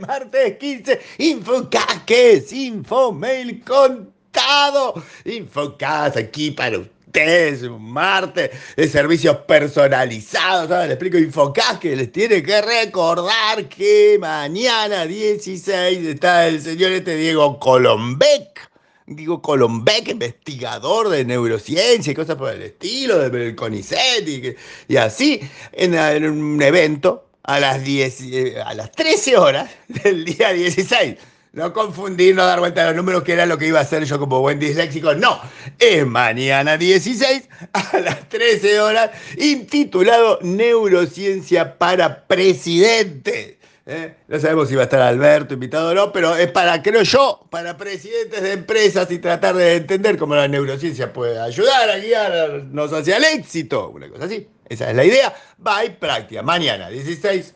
Martes 15. Infocas que es Infomail contado. Infocas aquí para ustedes, martes de servicios personalizados. ¿sabes? Le explico Infocas que les tiene que recordar que mañana 16 está el señor este Diego Colombek digo, Colombek, investigador de neurociencia y cosas por el estilo, del CONICET y, así, en, un evento a las, 10, eh, a las 13 horas del día 16. No confundir, no dar vuelta a los números, que era lo que iba a hacer yo como buen disléxico. No, es mañana 16 a las 13 horas, intitulado Neurociencia para Presidente. ¿Eh? No sabemos si va a estar Alberto invitado o no, pero es para, creo yo, para presidentes de empresas y tratar de entender cómo la neurociencia puede ayudar a guiarnos hacia el éxito. Una cosa así. Esa es la idea. Va y práctica. Mañana, 16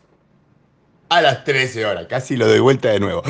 a las 13 horas. Casi lo doy vuelta de nuevo.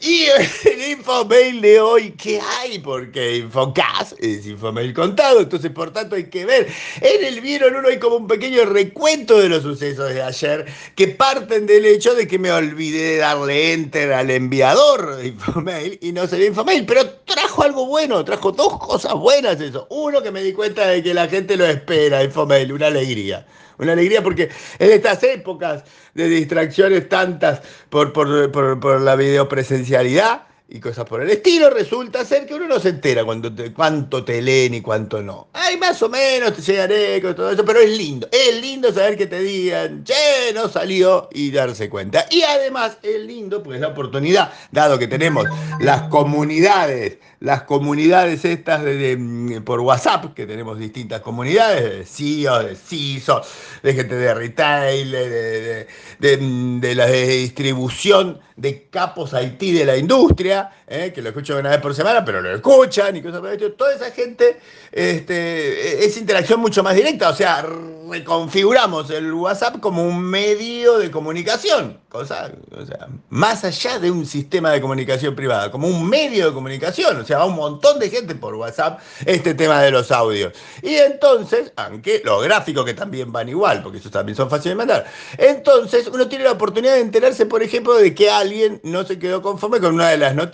Y el infomail de hoy, ¿qué hay? Porque Infocas es infomail contado, entonces por tanto hay que ver. En el vieron uno hay como un pequeño recuento de los sucesos de ayer que parten del hecho de que me olvidé de darle enter al enviador de infomail y no sería infomail, pero trajo algo bueno, trajo dos cosas buenas eso. Uno que me di cuenta de que la gente lo espera, infomail, una alegría una alegría porque en estas épocas de distracciones tantas por, por, por, la videopresencialidad, y cosas por el estilo, resulta ser que uno no se entera cuánto te, cuánto te leen y cuánto no. Ay, más o menos te llegaré con todo eso, pero es lindo. Es lindo saber que te digan, che, no salió y darse cuenta. Y además es lindo, pues la oportunidad, dado que tenemos las comunidades, las comunidades estas de, de, por WhatsApp, que tenemos distintas comunidades, de CEO, de CISO, de gente de retail, de, de la distribución de capos Haití de la industria, ¿eh? que lo escucho una vez por semana, pero lo escuchan y cosas por el Toda esa gente este, es interacción mucho más directa, o sea, reconfiguramos el WhatsApp como un medio de comunicación, cosa, o sea, más allá de un sistema de comunicación privada, como un medio de comunicación, o sea, va un montón de gente por WhatsApp este tema de los audios. Y entonces, aunque los gráficos que también van igual, porque esos también son fáciles de mandar, entonces uno tiene la oportunidad de enterarse, por ejemplo, de que alguien no se quedó conforme con una de las noticias.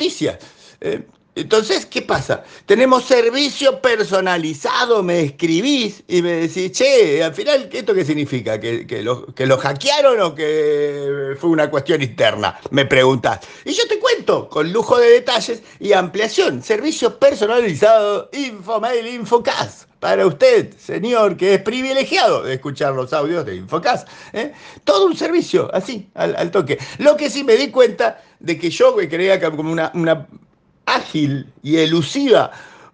Eh, entonces, ¿qué pasa? Tenemos servicio personalizado, me escribís y me decís, che, al final, ¿esto qué significa? ¿Que, que, lo, ¿Que lo hackearon o que fue una cuestión interna? Me preguntás. Y yo te cuento, con lujo de detalles y ampliación, servicio personalizado, Infomail, Infocas. Para usted, señor, que es privilegiado de escuchar los audios de Infocas. ¿eh? Todo un servicio, así, al, toque. Lo que sí me di cuenta de que yo que creía como una, ágil y elusiva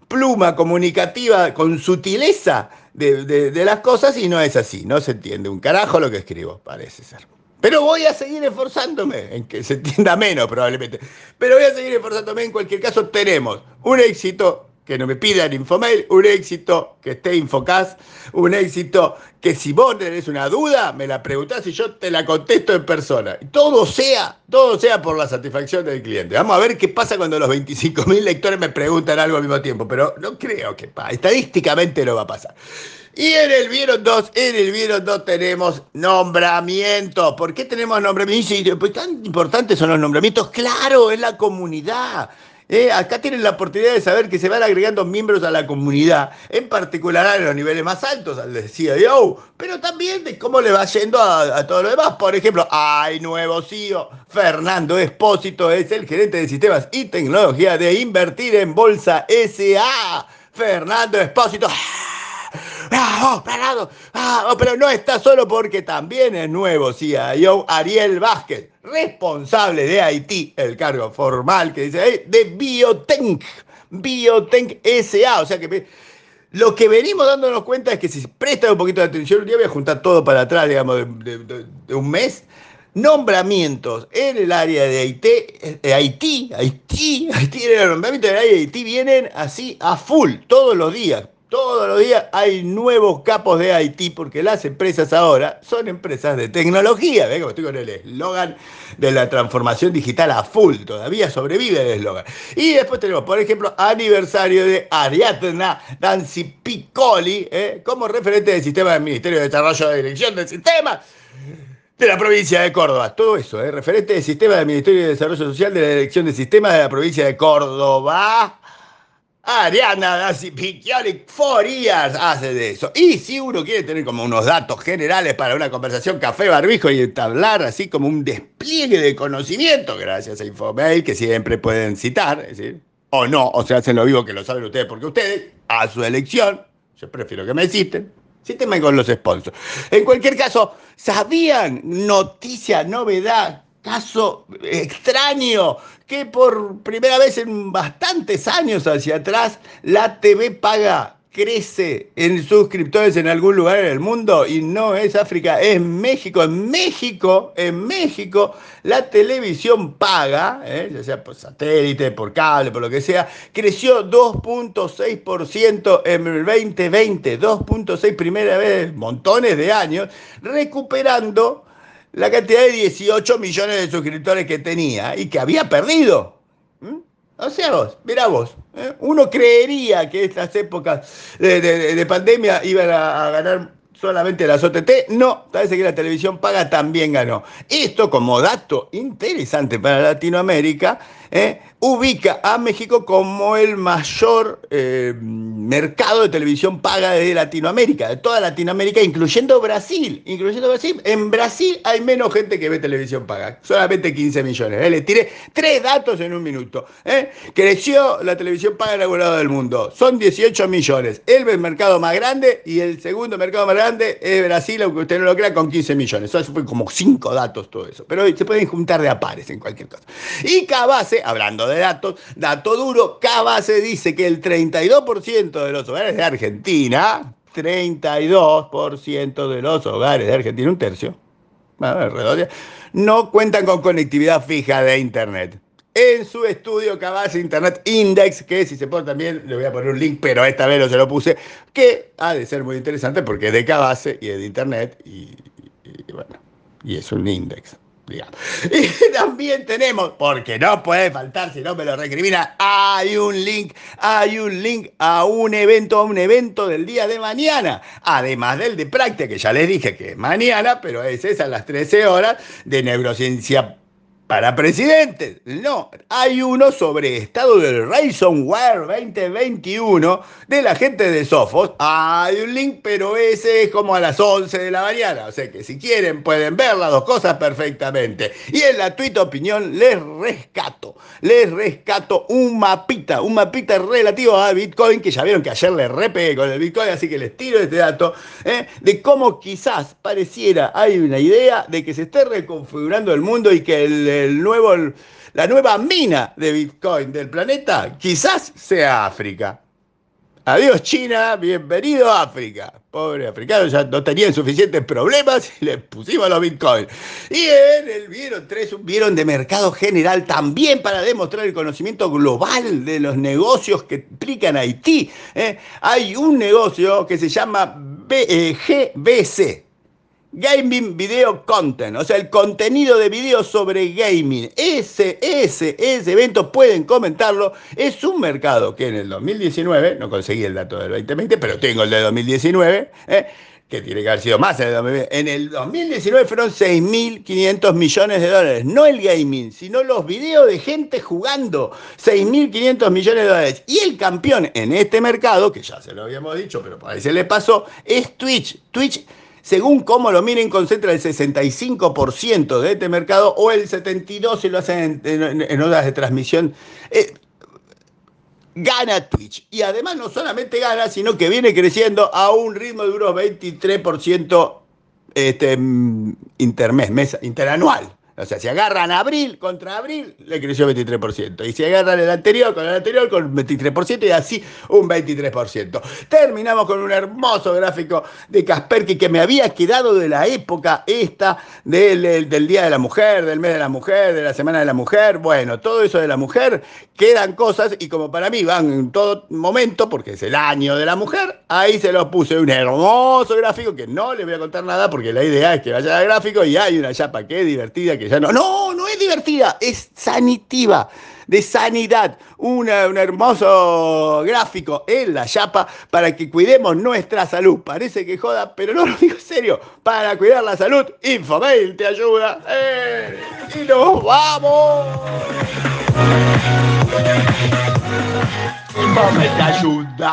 pluma comunicativa con sutileza de, de, las cosas y no es así, no se entiende un carajo lo que escribo, parece ser. Pero voy a seguir esforzándome, en que se entienda menos probablemente, pero voy a seguir esforzándome, en cualquier caso tenemos un éxito que no me pidan Infomail, un éxito que esté Infocas, un éxito que si vos tenés una duda, me la preguntás y yo te la contesto en persona. Todo sea, todo sea por la satisfacción del cliente. Vamos a ver qué pasa cuando los 25.000 lectores me preguntan algo al mismo tiempo, pero no creo que pase. Estadísticamente no va a pasar. Y en el Vieron 2, en el Vieron 2 tenemos nombramientos. ¿Por qué tenemos nombramientos? Pues tan importantes son los nombramientos. Claro, es la comunidad. Eh, acá tienen la oportunidad de saber que se van agregando miembros a la comunidad, en particular en los niveles más altos, al de CEO, pero también de cómo le va yendo a, a todo lo demás. Por ejemplo, hay nuevo CEO, Fernando Espósito es el gerente de sistemas y tecnología de Invertir en Bolsa SA. Fernando Espósito. ¡Bravo, Fernando! ¡Ah! pero no está solo porque también es nuevo CIO Ariel Vázquez, responsable de Haití, el cargo formal que dice ahí, de Biotenc, Biotenc SA. O sea que lo que venimos dándonos cuenta es que si prestan un poquito de atención, un día voy a juntar todo para atrás, digamos, de, de, de un mes. Nombramientos en el área de Haití, eh, Haití, Haití, Haití, en el nombramiento del área de Haití vienen así a full, todos los días. Todos los días hay nuevos capos de Haití porque las empresas ahora son empresas de tecnología. Como estoy con el eslogan de la transformación digital a full. Todavía sobrevive el eslogan. Y después tenemos, por ejemplo, aniversario de Ariadna Nancy Piccoli ¿eh? como referente del sistema del Ministerio de Desarrollo de Dirección del Sistema de la provincia de Córdoba. Todo eso, ¿eh? referente del sistema del Ministerio de Desarrollo Social de la Dirección de Sistemas de la provincia de Córdoba. Ariana Dassi Picchioni Forías hace de eso. Y si uno quiere tener como unos datos generales para una conversación café barbijo y entablar así como un despliegue de conocimiento, gracias a Infomail, que siempre pueden citar, es decir, o no, o sea, hacen lo vivo que lo saben ustedes, porque ustedes, a su elección, yo prefiero que me citen, cítenme con los sponsors. En cualquier caso, ¿sabían noticia, novedad, caso extraño que por primera vez en bastantes años hacia atrás la TV paga crece en suscriptores en algún lugar en el mundo y no es África, es México. En México, en México, la televisión paga, ¿eh? ya sea por satélite, por cable, por lo que sea, creció 2.6% en el 2020, 2.6 primera vez, montones de años, recuperando la cantidad de 18 millones de suscriptores que tenía y que había perdido. ¿Mm? O sea vos, mira vos, ¿eh? uno creería que estas épocas de, pandemia iban a, ganar solamente las OTT, no, parece que la televisión paga también ganó. Esto como dato interesante para Latinoamérica, ¿eh? ubica a México como el mayor eh, mercado de televisión paga de Latinoamérica, de toda Latinoamérica, incluyendo Brasil. Incluyendo Brasil. En Brasil hay menos gente que ve televisión paga, solamente 15 millones. ¿eh? Les tiré tres datos en un minuto. ¿eh? Creció la televisión paga en algún lado del mundo. Son 18 millones. El mercado más grande y el segundo mercado más grande es Brasil, aunque usted no lo crea, con 15 millones. Eso fue como cinco datos todo eso. Pero se pueden juntar de a pares en cualquier caso. Y Cabase, hablando de datos, dato duro, Cabase dice que el 32% de los hogares de Argentina, 32% de los hogares de Argentina, un tercio, no cuentan con conectividad fija de Internet. En su estudio Cabase Internet Index, que si se pone también, le voy a poner un link, pero esta vez no se lo puse, que ha de ser muy interesante porque es de Cabase y es de Internet y, y bueno, y es un index. Y también tenemos, porque no puede faltar, si no me lo recrimina, hay un link, hay un link a un evento, a un evento del día de mañana, además del de práctica, que ya les dije que es mañana, pero es esa a las 13 horas, de neurociencia para presidentes. No, hay uno sobre estado del Ransomware 2021 de la gente de Sofos. Hay un link, pero ese es como a las 11 de la mañana. O sea que si quieren pueden ver las dos cosas perfectamente. Y en la tweet opinión les rescato, les rescato un mapita, un mapita relativo a Bitcoin, que ya vieron que ayer le repegué con el Bitcoin, así que les tiro este dato, ¿eh? de cómo quizás pareciera, hay una idea de que se esté reconfigurando el mundo y que el el nuevo, la nueva mina de Bitcoin del planeta quizás sea África. Adiós China, bienvenido a África. Pobre africano, ya no tenían suficientes problemas y les pusimos los bitcoins. Y en el vieron tres, vieron de mercado general también para demostrar el conocimiento global de los negocios que implican Haití. ¿eh? Hay un negocio que se llama GBC, Gaming Video Content, o sea, el contenido de video sobre gaming. Ese, ese, ese evento, pueden comentarlo. Es un mercado que en el 2019, no conseguí el dato del 2020, pero tengo el de 2019, ¿eh? que tiene que haber sido más en el 2020. En el 2019 fueron 6.500 millones de dólares. No el gaming, sino los videos de gente jugando. 6.500 millones de dólares. Y el campeón en este mercado, que ya se lo habíamos dicho, pero por ahí se le pasó, es Twitch. Twitch según cómo lo miren, concentra el 65% de este mercado o el 72% si lo hacen en, horas de transmisión. Eh, gana Twitch. Y además no solamente gana, sino que viene creciendo a un ritmo de unos 23% este, mm, intermes, interanual. O sea, si agarran abril contra abril, le creció 23%. Y si agarran el anterior con el anterior, con 23%, y así un 23%. Terminamos con un hermoso gráfico de Kasperky que me había quedado de la época esta del, del, Día de la Mujer, del mes de la mujer, de la Semana de la Mujer. Bueno, todo eso de la mujer, quedan cosas, y como para mí van en todo momento, porque es el año de la mujer, ahí se los puse un hermoso gráfico que no les voy a contar nada, porque la idea es que vaya al gráfico y hay una chapa que es divertida que no, no, no es divertida, es sanitiva. de sanidad, un hermoso gráfico en la chapa para que cuidemos nuestra salud. Parece que joda, pero no lo digo en serio. Para cuidar la salud, Infomail te ayuda. ¡Eh! ¡Y nos vamos! Infomail te ayuda.